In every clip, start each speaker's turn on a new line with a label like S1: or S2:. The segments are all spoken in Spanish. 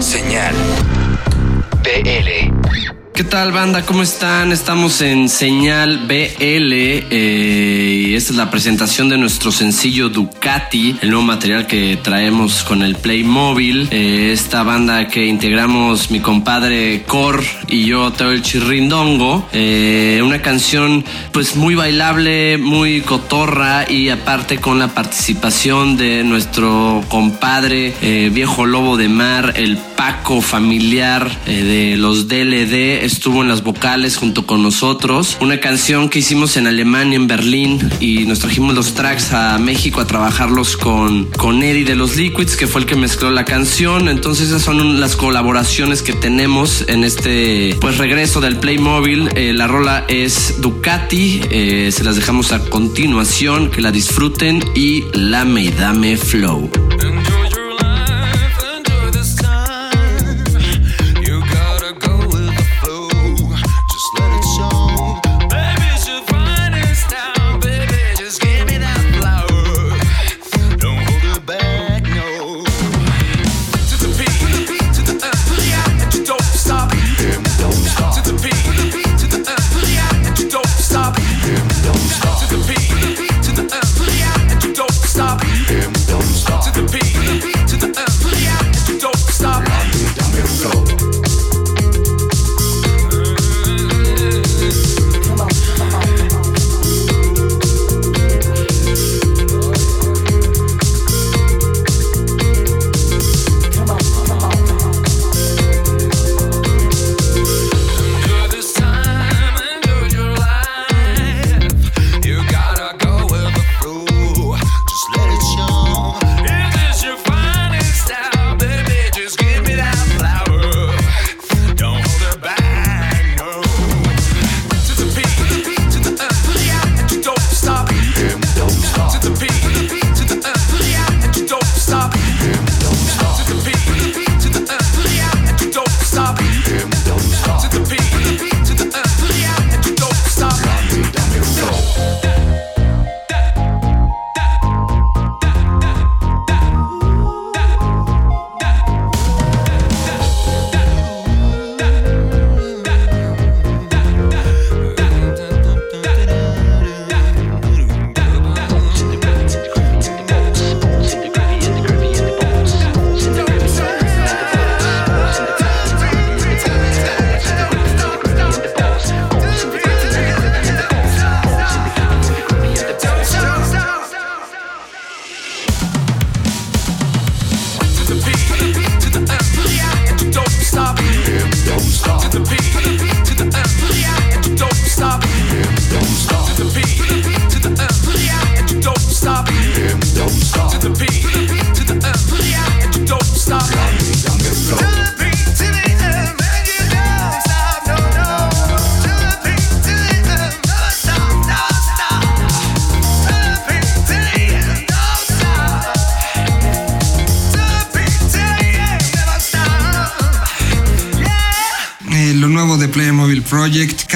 S1: Señal BL.
S2: ¿Qué tal banda? ¿Cómo están? Estamos en Señal BL eh, y esta es la presentación de nuestro sencillo Ducati, el nuevo material que traemos con el Playmobil. Eh, esta banda que integramos mi compadre Cor y yo, Teo el Chirrindongo. Eh, una canción pues muy bailable, muy cotorra y aparte con la participación de nuestro compadre viejo lobo de mar, el Paco familiar eh, de los DLD estuvo en las vocales junto con nosotros. Una canción que hicimos en Alemania, en Berlín, y nos trajimos los tracks a México a trabajarlos con, con Eddie de los Liquids, que fue el que mezcló la canción. Entonces esas son las colaboraciones que tenemos en este pues regreso del Playmobil. Eh, la rola es Ducati, eh, se las dejamos a continuación, que la disfruten y Lame y Dame Flow.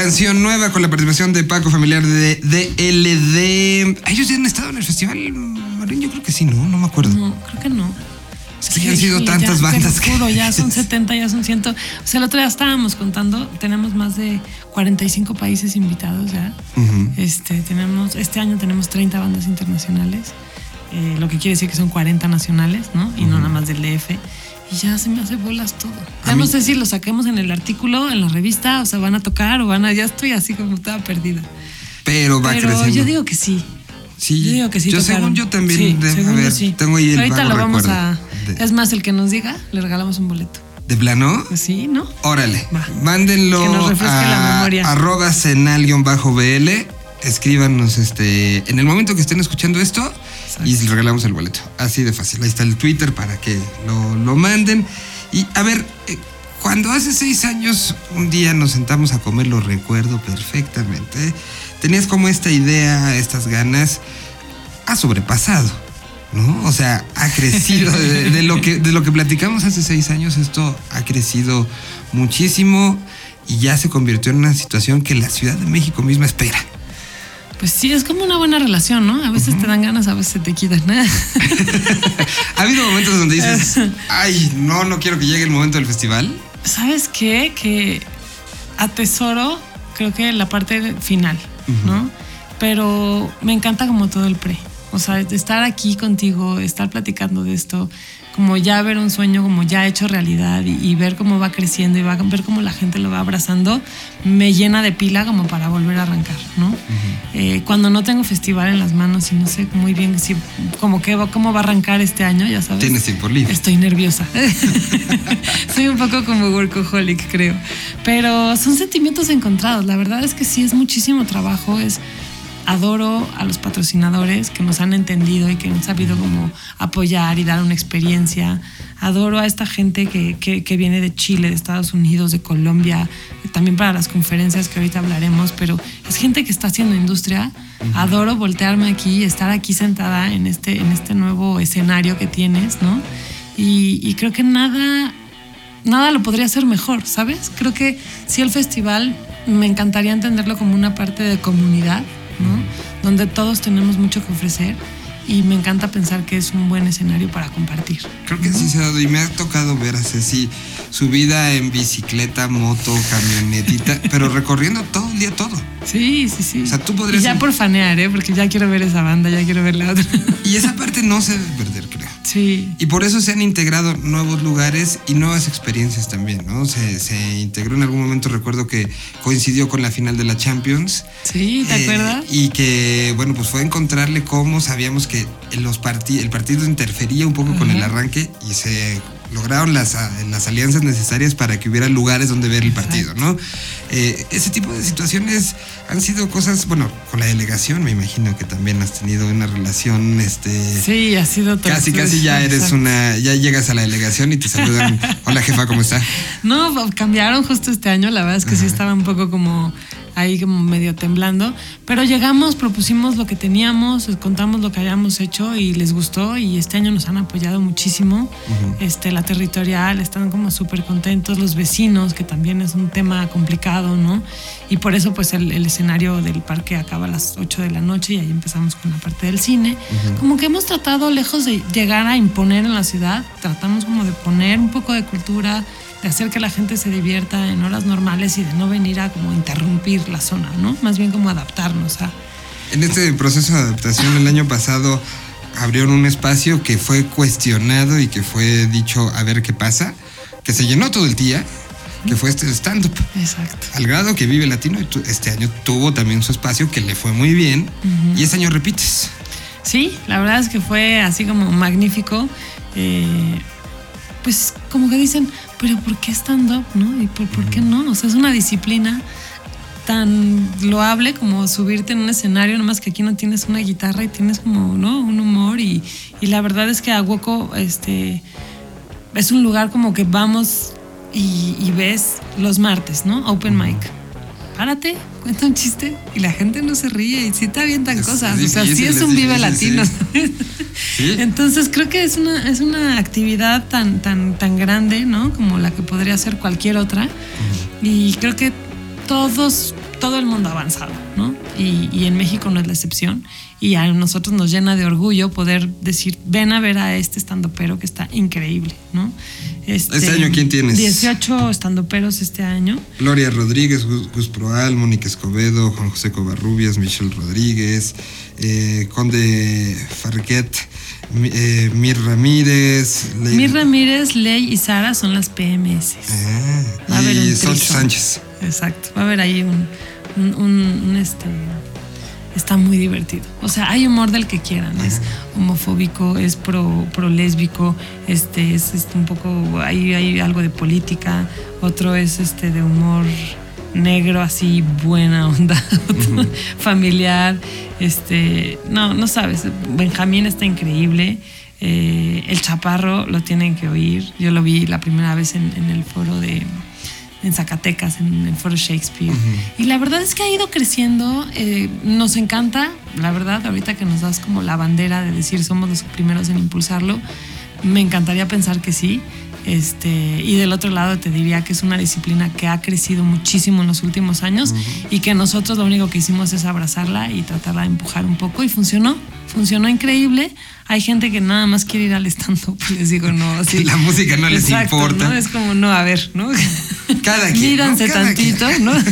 S3: Canción nueva con la participación de Paco, familiar de DLD. ¿Ellos ya han estado en el festival? Marín? Yo creo que sí, ¿no? No me acuerdo.
S4: No, creo que no.
S3: Es que ya han sido
S4: Sí,
S3: tantas
S4: ya,
S3: bandas
S4: te juro,
S3: que.
S4: ya son 70, ya son 100. O sea, el otro día estábamos contando, tenemos más de 45 países invitados ya. este, tenemos, este año tenemos 30 bandas internacionales, eh, lo que quiere decir que son 40 nacionales, ¿no? Y no nada más del DF. Y ya se me hace bolas todo. Ya no sé si lo saquemos en el artículo, en la revista, o sea, van a tocar o van a. Ya estoy así como toda perdida.
S3: Pero va
S4: Pero
S3: creciendo.
S4: yo digo que sí.
S3: sí,
S4: Yo digo que sí.
S3: Yo
S4: tocaron.
S3: según yo también.
S4: Sí,
S3: de- a
S4: yo
S3: ver,
S4: sí.
S3: tengo ahí el
S4: Ahorita lo vamos
S3: recuerdo
S4: a.
S3: de-
S4: Es más, el que nos diga, le regalamos un boleto.
S3: ¿De plano?
S4: Pues sí, ¿no?
S3: Órale.
S4: Va.
S3: Mándenlo
S4: Que nos refresque
S3: a
S4: la memoria.
S3: arroba senal-bl. Escríbanos este, en el momento que estén escuchando esto y les regalamos el boleto. Así de fácil. Ahí está el Twitter para que lo, lo manden. Y a ver, eh, cuando hace seis años un día nos sentamos a comer, lo recuerdo perfectamente. Tenías como esta idea, estas ganas. Ha sobrepasado. ¿no? O sea, ha crecido de, de lo que, de lo que platicamos hace seis años, esto ha crecido muchísimo y ya se convirtió en una situación que la Ciudad de México misma espera.
S4: Pues sí, es como una buena relación, ¿no? A veces te dan ganas, a veces te quitan. ¿eh?
S3: ¿Ha habido momentos donde dices, ay, no, no quiero que llegue el momento del festival?
S4: ¿Sabes qué? Que atesoro, creo que la parte final, ¿no? Pero me encanta como todo el pre. O sea, estar aquí contigo, estar platicando de esto, como ya ver un sueño como ya hecho realidad y, y ver cómo va creciendo y va, ver cómo la gente lo va abrazando, me llena de pila como para volver a arrancar, ¿no? Eh, cuando no tengo festival en las manos y no sé muy bien si, como que va, cómo va a arrancar este año, ya sabes.
S3: Tienes tiempo libre.
S4: Estoy nerviosa. Soy un poco como workaholic, creo. Pero son sentimientos encontrados. La verdad es que sí es muchísimo trabajo. Es adoro a los patrocinadores que nos han entendido y que han sabido como apoyar y dar una experiencia. Adoro a esta gente que, que, que viene de Chile, de Estados Unidos, de Colombia, también para las conferencias que ahorita hablaremos, pero es gente que está haciendo industria. Adoro voltearme aquí, estar aquí sentada en este, en este nuevo escenario que tienes, ¿no? Y, y creo que nada, nada lo podría hacer mejor, ¿sabes? Creo que si el festival me encantaría entenderlo como una parte de comunidad, Donde todos tenemos mucho que ofrecer y me encanta pensar que es un buen escenario para compartir.
S3: Creo que sí se ha dado y me ha tocado ver a Ceci subida en bicicleta, moto, camionetita, pero recorriendo todo el día todo.
S4: Sí, sí, sí.
S3: O sea, tú podrías
S4: Y ya por fanear, ¿eh? Porque ya quiero ver esa banda, ya quiero ver la otra.
S3: Y esa parte no se debe perder, creo.
S4: Sí.
S3: Y por eso se han integrado nuevos lugares y nuevas experiencias también, ¿no? Se, se integró en algún momento, recuerdo que coincidió con la final de la Champions.
S4: Sí, ¿te
S3: Eh,
S4: acuerdas?
S3: Y que, bueno, pues fue encontrarle cómo sabíamos que en los parti- el partido interfería un poco con el arranque y se lograron las, a- las alianzas necesarias para que hubiera lugares donde ver el partido, ¿no? Eh, ese tipo de situaciones han sido cosas, bueno, con la delegación me imagino que también has tenido una relación, este...
S4: Sí, ha sido.
S3: Casi, casi ya eres
S4: Exacto.
S3: una, ya llegas a la delegación y te saludan. Hola jefa, ¿cómo está?
S4: No, cambiaron justo este año, la verdad es que sí estaba un poco como ahí como medio temblando, pero llegamos, propusimos lo que teníamos, les contamos lo que habíamos hecho y les gustó y este año nos han apoyado muchísimo. Este, la territorial, están como súper contentos, los vecinos, que también es un tema complicado, ¿no? Y por eso pues el, el escenario del parque acaba a las 8 de la noche y ahí empezamos con la parte del cine. Como que hemos tratado, lejos de llegar a imponer en la ciudad, tratamos como de poner un poco de cultura, de hacer que la gente se divierta en horas normales y de no venir a como interrumpir la zona, ¿no? Más bien como adaptarnos a...
S3: En este proceso de adaptación el año pasado abrieron un espacio que fue cuestionado y que fue dicho a ver qué pasa, que se llenó todo el día, que fue este stand-up.
S4: Exacto.
S3: Al grado que Vive Latino este año tuvo también su espacio que le fue muy bien y este año repites.
S4: Sí, la verdad es que fue así como magnífico. Eh, pues como que dicen, pero ¿por qué stand-up? ¿No? ¿Y por, por qué no? O sea, es una disciplina tan loable como subirte en un escenario, nomás que aquí no tienes una guitarra y tienes como, ¿no? Un humor y, y la verdad es que Aguaco, este, es un lugar como que vamos y, y ves los martes, ¿no? Open mic. Párate, cuenta un chiste y la gente no se ríe y sí te avientan
S3: Es-
S4: cosas. o sea, sí es un vive latino.
S3: sí. Sí.
S4: Entonces creo que es una, es una actividad tan, tan, tan grande, ¿no? Como la que podría ser cualquier otra. Y creo que todos, todo el mundo ha avanzado, ¿no? Y, y en México no es la excepción. Y a nosotros nos llena de orgullo poder decir, ven a ver a este estandopero que está increíble, ¿no?
S3: Este año, ¿quién tienes?
S4: 18 estandoperos este año.
S3: Gloria Rodríguez, Gus, Proal, Mónica Escobedo, Juan José Covarrubias, Michelle Rodríguez, eh, Conde Farquet, eh, Mir Ramírez, Ley-
S4: Mir Ramírez, Ley y Sara son las PMS.
S3: Ah, y. Sánchez.
S4: Exacto. Va a haber ahí un, un, un- un, este. Está muy divertido. O sea, hay humor del que quieran. Es homofóbico, es pro, pro lésbico, este, es, un poco. Hay, hay algo de política, otro es este de humor negro, así buena onda, familiar. Este, no, no sabes. Benjamín está increíble. Eh, el chaparro lo tienen que oír. Yo lo vi la primera vez en, en el foro de en Zacatecas, en el foro Shakespeare. Y la verdad es que ha ido creciendo. eh, nos encanta, la verdad, ahorita que nos das como la bandera de decir somos los primeros en impulsarlo. Me encantaría pensar que sí. Este, y del otro lado te diría que es una disciplina que ha crecido muchísimo en los últimos años y que nosotros lo único que hicimos es abrazarla y tratarla de empujar un poco y funcionó, funcionó increíble. Hay gente que nada más quiere ir al stand-up, les digo, no, así.
S3: La música no les
S4: Exacto,
S3: importa.
S4: ¿no? Es como, no, a ver, ¿no?
S3: Cada quien, ¿no?
S4: Míranse
S3: Cada
S4: tantito,
S3: quien.
S4: ¿no?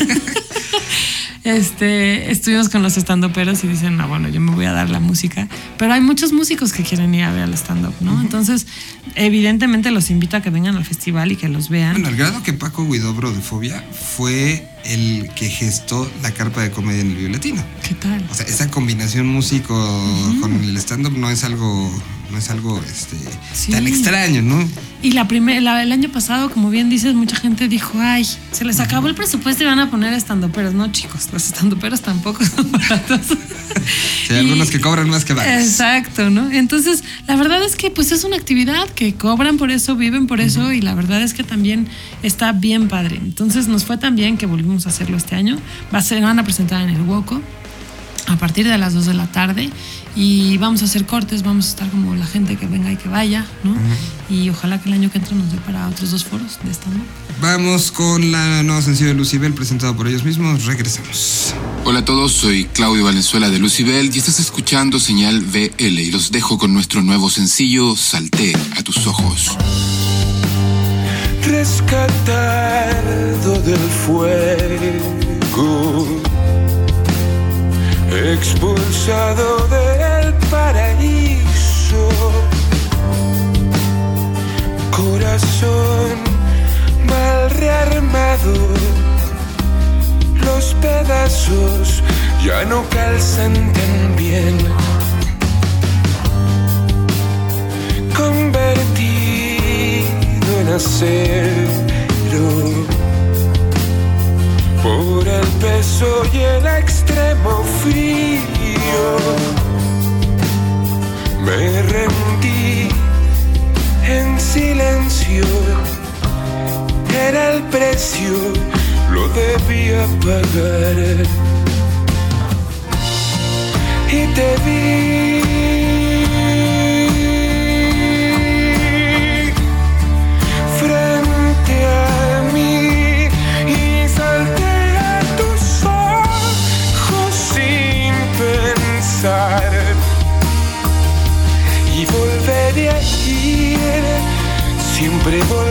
S4: Este, estuvimos con los estandoperos y dicen, no, bueno, yo me voy a dar la música. Pero hay muchos músicos que quieren ir a ver al stand-up, ¿no? Entonces, evidentemente los invito a que vengan al festival y que los vean.
S3: Bueno, al grado que Paco Guidobro de Fobia fue el que gestó la carpa de comedia en el Violatino.
S4: ¿Qué tal?
S3: O sea, esa combinación músico con el stand-up no es algo, no es algo este,
S4: Sí.
S3: tan extraño, ¿no?
S4: Y la primer, la- el año pasado, como bien dices, mucha gente dijo, ay, se les acabó el presupuesto y van a poner estandoperos. No, chicos, los estandoperos tampoco son baratos.
S3: Sí, hay
S4: Y-
S3: algunos que cobran más que varios.
S4: Exacto, ¿no? Entonces, la verdad es que pues es una actividad que cobran por eso, viven por eso y la verdad es que también está bien padre. Entonces, nos fue tan bien que volvimos a hacerlo este año. Va a ser, van a presentar en el Woco a partir de las 2 de la tarde y vamos a hacer cortes, vamos a estar como la gente que venga y que vaya, ¿no? Y ojalá que el año que entra nos dé para otros dos foros de esta, ¿no?
S3: Vamos con la nueva sencillo de Lucibel presentado por ellos mismos. Regresamos.
S5: Hola a todos, soy Claudio Valenzuela de Lucibel y estás escuchando Señal BL y los dejo con nuestro nuevo sencillo Salté a tus ojos.
S6: Rescatado del fuego, expulsado del paraíso, corazón mal rearmado, los pedazos ya no calzan tan bien. convertido por el peso y el extremo frío. Me rendí en silencio, era el precio, lo debía pagar. Y te vi But
S1: if we're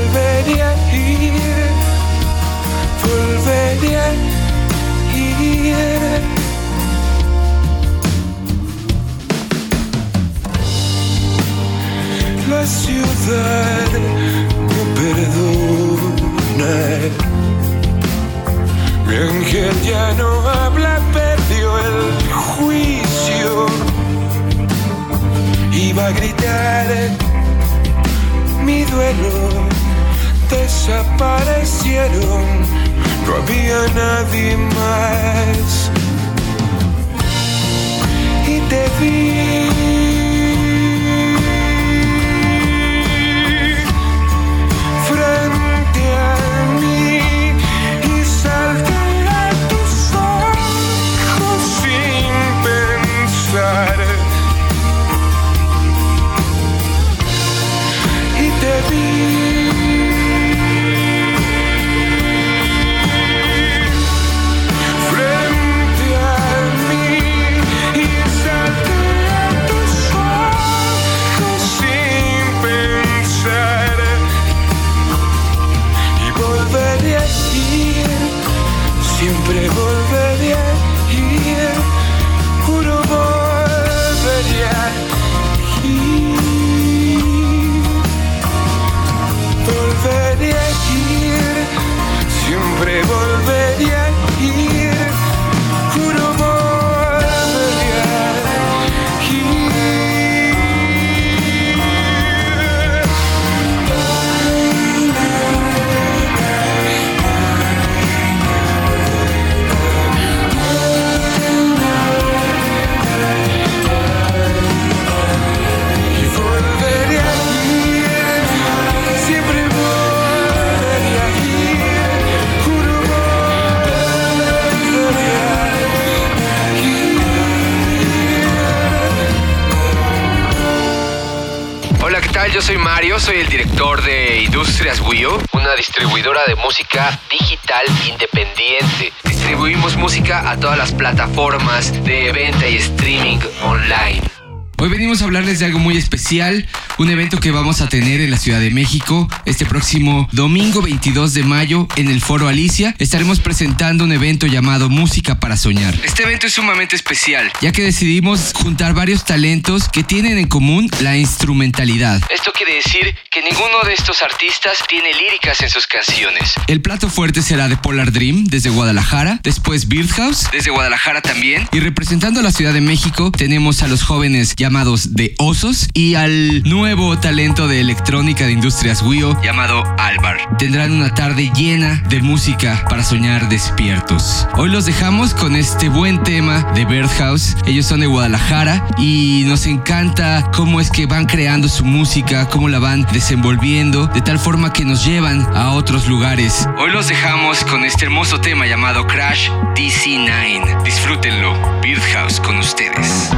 S1: Mario, soy el director de Industrias Wio, una distribuidora de música digital independiente. Distribuimos música a todas las plataformas de venta y streaming online.
S7: Hoy venimos a hablarles de algo muy especial, un evento que vamos a tener en la Ciudad de México este próximo domingo 22 de mayo en el Foro Alicia. Estaremos presentando un evento llamado Música para Soñar. Este evento es sumamente especial, ya que decidimos juntar varios talentos que tienen en común la instrumentalidad. Esto quiere decir que ninguno de estos artistas tiene líricas en sus canciones. El plato fuerte será de Polar Dream desde Guadalajara, después Birdhouse desde Guadalajara también, y representando a la Ciudad de México tenemos a los jóvenes llamados de Osos y al nuevo talento de electrónica de Industrias Wio llamado Alvar. Tendrán una tarde llena de música para soñar despiertos. Hoy los dejamos con este buen tema de Birdhouse. Ellos son de Guadalajara y nos encanta cómo es que van creando su música, cómo la van desenvolviendo, de tal forma que nos llevan a otros lugares. Hoy los dejamos con este hermoso tema llamado Crash DC9. Disfrútenlo. Birdhouse con ustedes.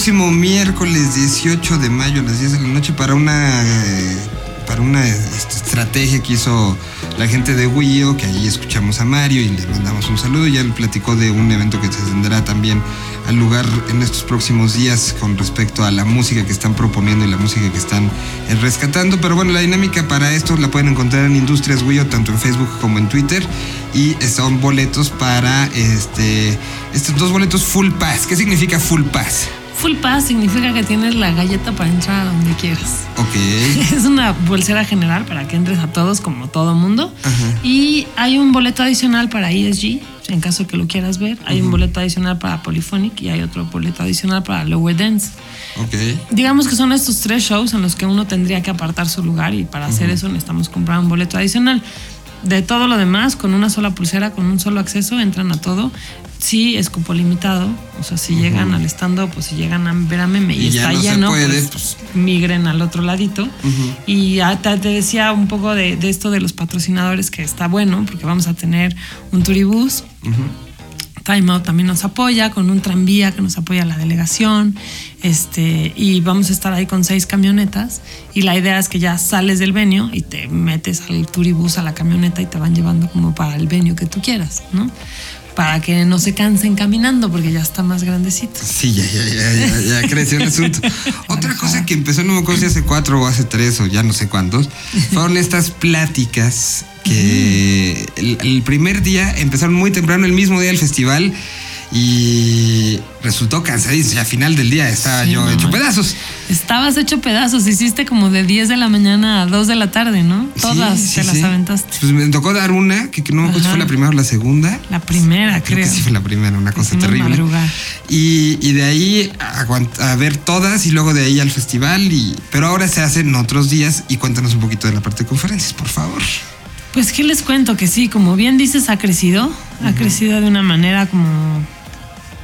S3: Próximo miércoles 18 de mayo a las 10 de la noche para una eh, para una este, estrategia que hizo la gente de Wio, que ahí escuchamos a Mario y le mandamos un saludo. Ya le platicó de un evento que se tendrá también al lugar en estos próximos días con respecto a la música que están proponiendo y la música que están eh, rescatando. Pero bueno, la dinámica para esto la pueden encontrar en Industrias Wio, tanto en Facebook como en Twitter. Y son boletos para este estos dos boletos full pass. ¿Qué significa full pass?
S4: Full pass significa que tienes la galleta para entrar a donde quieras.
S3: Ok.
S4: Es una bolsera general para que entres a todos como todo mundo.
S3: Ajá.
S4: Y hay un boleto adicional para ESG, en caso que lo quieras ver. Hay un boleto adicional para Polyphonic y hay otro boleto adicional para Lower Dance.
S3: Ok.
S4: Digamos que son estos tres shows en los que uno tendría que apartar su lugar y para hacer eso necesitamos comprar un boleto adicional. De todo lo demás, con una sola pulsera, con un solo acceso, entran a todo. Sí, es cupo limitado. O sea, si llegan al stand pues si llegan a ver a Meme y,
S3: Y ya
S4: está
S3: no se
S4: lleno,
S3: puede,
S4: pues,
S3: pues.
S4: migren al otro ladito. Y ya te, decía un poco de, de esto de los patrocinadores que está bueno, porque vamos a tener un turibús. Time Out también nos apoya con un tranvía que nos apoya la delegación. Este, y vamos a estar ahí con seis camionetas. Y la idea es que ya sales del venio y te metes al turibús a la camioneta y te van llevando como para el venio que tú quieras, ¿no? Para que no se cansen caminando porque ya está más grandecito.
S3: Sí, ya, ya, ya, ya, ya creció el asunto. Otra cosa que empezó, no me acuerdo si hace cuatro o hace tres o ya no sé cuántos, fueron estas pláticas que el, el primer día empezaron muy temprano, el mismo día del festival, y resultó cansadísimo. Y al final del día estaba
S4: Sí,
S3: yo
S4: no,
S3: hecho
S4: man.
S3: pedazos.
S4: Estabas hecho pedazos, hiciste como de 10 de la mañana a 2 de la tarde, ¿no? Todas
S3: Sí, sí,
S4: te las aventaste.
S3: Pues me tocó dar una, que, que no me acuerdo si fue la primera o la segunda.
S4: La primera,
S3: Creo
S4: creo.
S3: que sí fue la primera, una cosa terrible. Y, y de ahí a ver todas y luego de ahí al festival. Y, pero ahora se hacen otros días y cuéntanos un poquito de la parte de conferencias, por favor.
S4: Pues qué les cuento que sí, como bien dices, ha crecido, ha crecido de una manera como,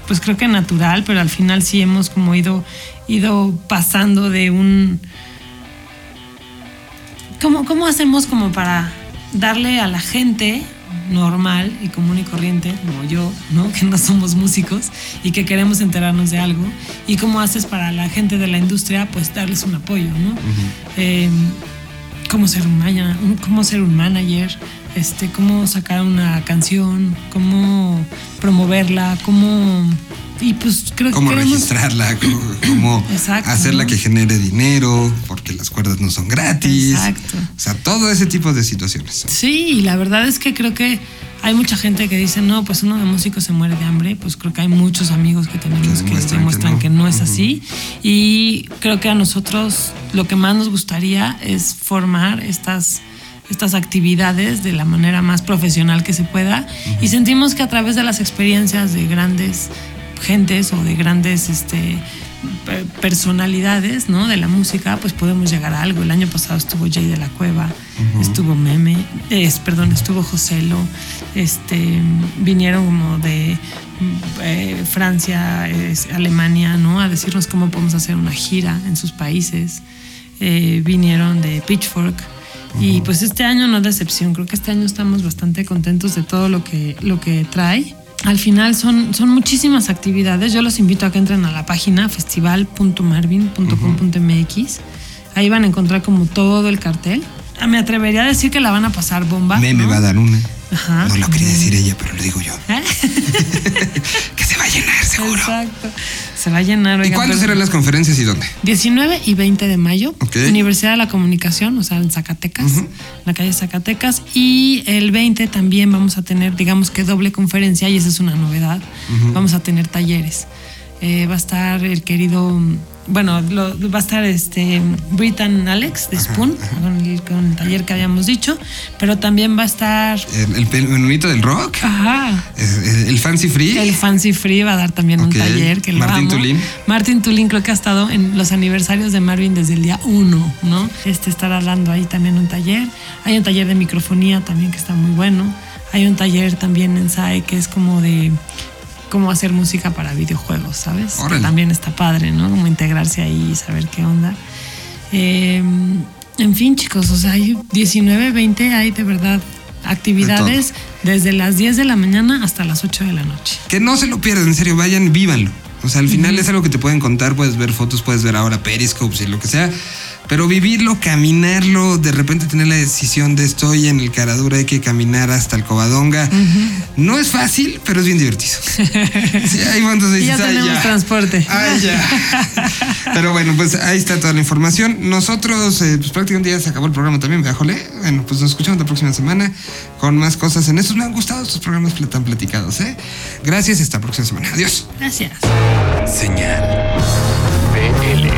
S4: pues creo que natural, pero al final sí hemos como ido, ido pasando de un, ¿cómo, cómo hacemos como para darle a la gente normal y común y corriente, como yo, ¿no? Que no somos músicos y que queremos enterarnos de algo. ¿Y cómo haces para la gente de la industria, pues darles un apoyo, ¿no? Eh, cómo ser un cómo ser un manager, este, cómo sacar una canción, cómo promoverla, cómo y pues creo que
S3: Cómo registrarla, cómo, cómo
S4: Exacto,
S3: hacerla
S4: ¿no?
S3: que genere dinero, porque las cuerdas no son gratis.
S4: Exacto.
S3: O sea, todo ese tipo de situaciones.
S4: Sí, y la verdad es que creo que hay mucha gente que dice, no, pues uno de músicos se muere de hambre. Pues creo que hay muchos amigos que tenemos
S3: Que
S4: que
S3: demuestran que
S4: demuestran
S3: no.
S4: que no, es así. Y creo que a nosotros lo que más nos gustaría es formar estas estas actividades de la manera más profesional que se pueda y sentimos que a través de las experiencias de grandes gentes o de grandes este, pe- personalidades ¿no? de la música, pues podemos llegar a algo. El año pasado estuvo Jay de la Cueva, estuvo Meme, es, perdón, estuvo Joselo, este, vinieron como de eh, Francia, es, Alemania, ¿no? a decirnos cómo podemos hacer una gira en sus países. Eh, vinieron de Pitchfork. Y pues este año no es decepción, creo que este año estamos bastante contentos de todo lo que, lo que trae. Al final son, son muchísimas actividades. Yo los invito a que entren a la página festival.marvin.com.mx. Ahí van a encontrar como todo el cartel. Ah, Me atrevería a decir que la van a pasar bomba.
S3: Me, va a dar una.
S4: Ajá.
S3: No lo quería decir ella, pero lo digo yo.
S4: ¿Eh?
S3: que se va a llenar, seguro.
S4: Exacto. Se va a llenar.
S3: ¿Y cuándo serán las conferencias y dónde?
S4: 19 y 20 de mayo. Universidad de la Comunicación, o sea, en Zacatecas, en la calle Zacatecas. Y el 20 también vamos a tener, digamos que doble conferencia, y esa es una novedad. Vamos a tener talleres. Eh, va a estar el querido, bueno, lo- va a estar este Britan Alex de Spoon, con el, con el taller que habíamos dicho, pero también va a estar.
S3: El, el menudito del rock.
S4: Ajá.
S3: El, el fancy free.
S4: El Fancy Free va a dar también un taller que lo amo.
S3: Tulín.
S4: Martín Tulín creo que ha estado en los aniversarios de Marvin desde el día 1, ¿no? Este estará dando ahí también un taller. Hay un taller de microfonía también que está muy bueno. Hay un taller también en SAE que es como de cómo hacer música para videojuegos, ¿sabes? Que también está padre, ¿no? Como integrarse ahí y saber qué onda. Eh, en fin, chicos, o sea, hay 19, 20, hay de verdad actividades desde las 10 de la mañana hasta las 8 de la noche.
S3: Que no se lo pierdan, en serio, vayan, vívanlo. O sea, al final es algo que te pueden contar, puedes ver fotos, puedes ver ahora periscopes y lo que sea. Pero vivirlo, caminarlo, de repente tener la decisión de estoy en el Caradura, hay que caminar hasta el Covadonga. No es fácil, pero es bien divertido. Sí, hay momentos de
S4: Y ya
S3: dices, "Ay,
S4: tenemos transporte".
S3: Ay, ya. Pero bueno, pues ahí está toda la información. Nosotros, eh, pues prácticamente ya se acabó el programa también, ¿verdad? Bueno, pues nos escuchamos la próxima semana con más cosas en estos. Me han gustado estos programas tan platicados, ¿eh? Gracias, hasta la próxima semana. Adiós.
S4: Gracias.
S1: Señal BL.